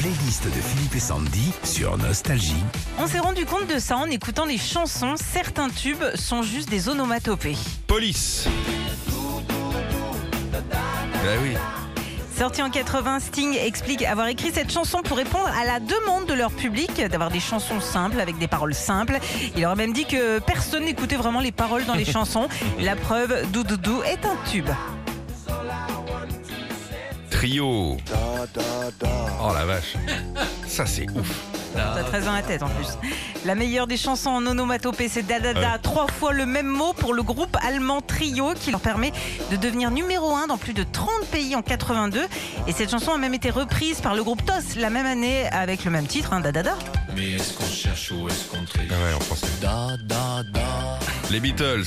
playlist de Philippe et Sandy sur Nostalgie. On s'est rendu compte de ça en écoutant les chansons. Certains tubes sont juste des onomatopées. Police. Ben oui. Sorti en 80, Sting explique avoir écrit cette chanson pour répondre à la demande de leur public d'avoir des chansons simples avec des paroles simples. Il aurait même dit que personne n'écoutait vraiment les paroles dans les chansons. La preuve, Doudoudou est un tube. Trio. Oh la vache. Ça c'est ouf. T'as 13 dans la tête en plus. La meilleure des chansons en onomatopée, c'est Dadada. Trois fois le même mot pour le groupe allemand Trio qui leur permet de devenir numéro 1 dans plus de 30 pays en 82. Et cette chanson a même été reprise par le groupe TOS la même année avec le même titre, hein, Dadada. Mais est-ce qu'on cherche ou est-ce qu'on triche Ah ouais, en français. Da da da. Les Beatles.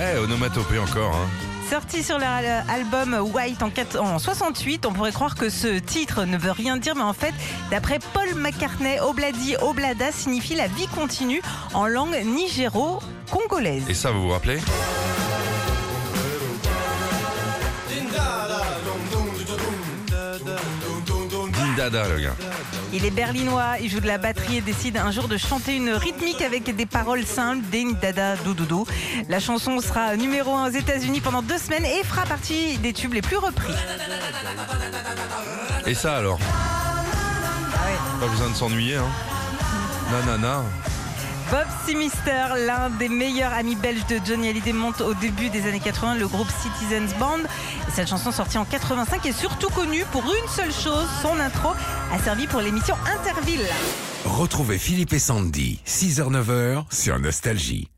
Eh, onomatopée encore. Hein. Sorti sur l'album White en, 4 en 68, on pourrait croire que ce titre ne veut rien dire, mais en fait, d'après Paul McCartney, Obladi Oblada signifie la vie continue en langue nigéro-congolaise. Et ça, vous vous rappelez Dindada, le gars. Il est berlinois, il joue de la batterie et décide un jour de chanter une rythmique avec des paroles simples, Din Dada Doudoudou. La chanson sera numéro 1 aux États-Unis pendant deux semaines et fera partie des tubes les plus repris. Et ça alors? Pas besoin de s'ennuyer, hein Nanana. Bob Simister, l'un des meilleurs amis belges de Johnny Hallyday, monte au début des années 80 le groupe Citizens Band. Et cette chanson sortie en 85 est surtout connue pour une seule chose, son intro a servi pour l'émission Interville. Retrouvez Philippe et Sandy, 6h-9h sur Nostalgie.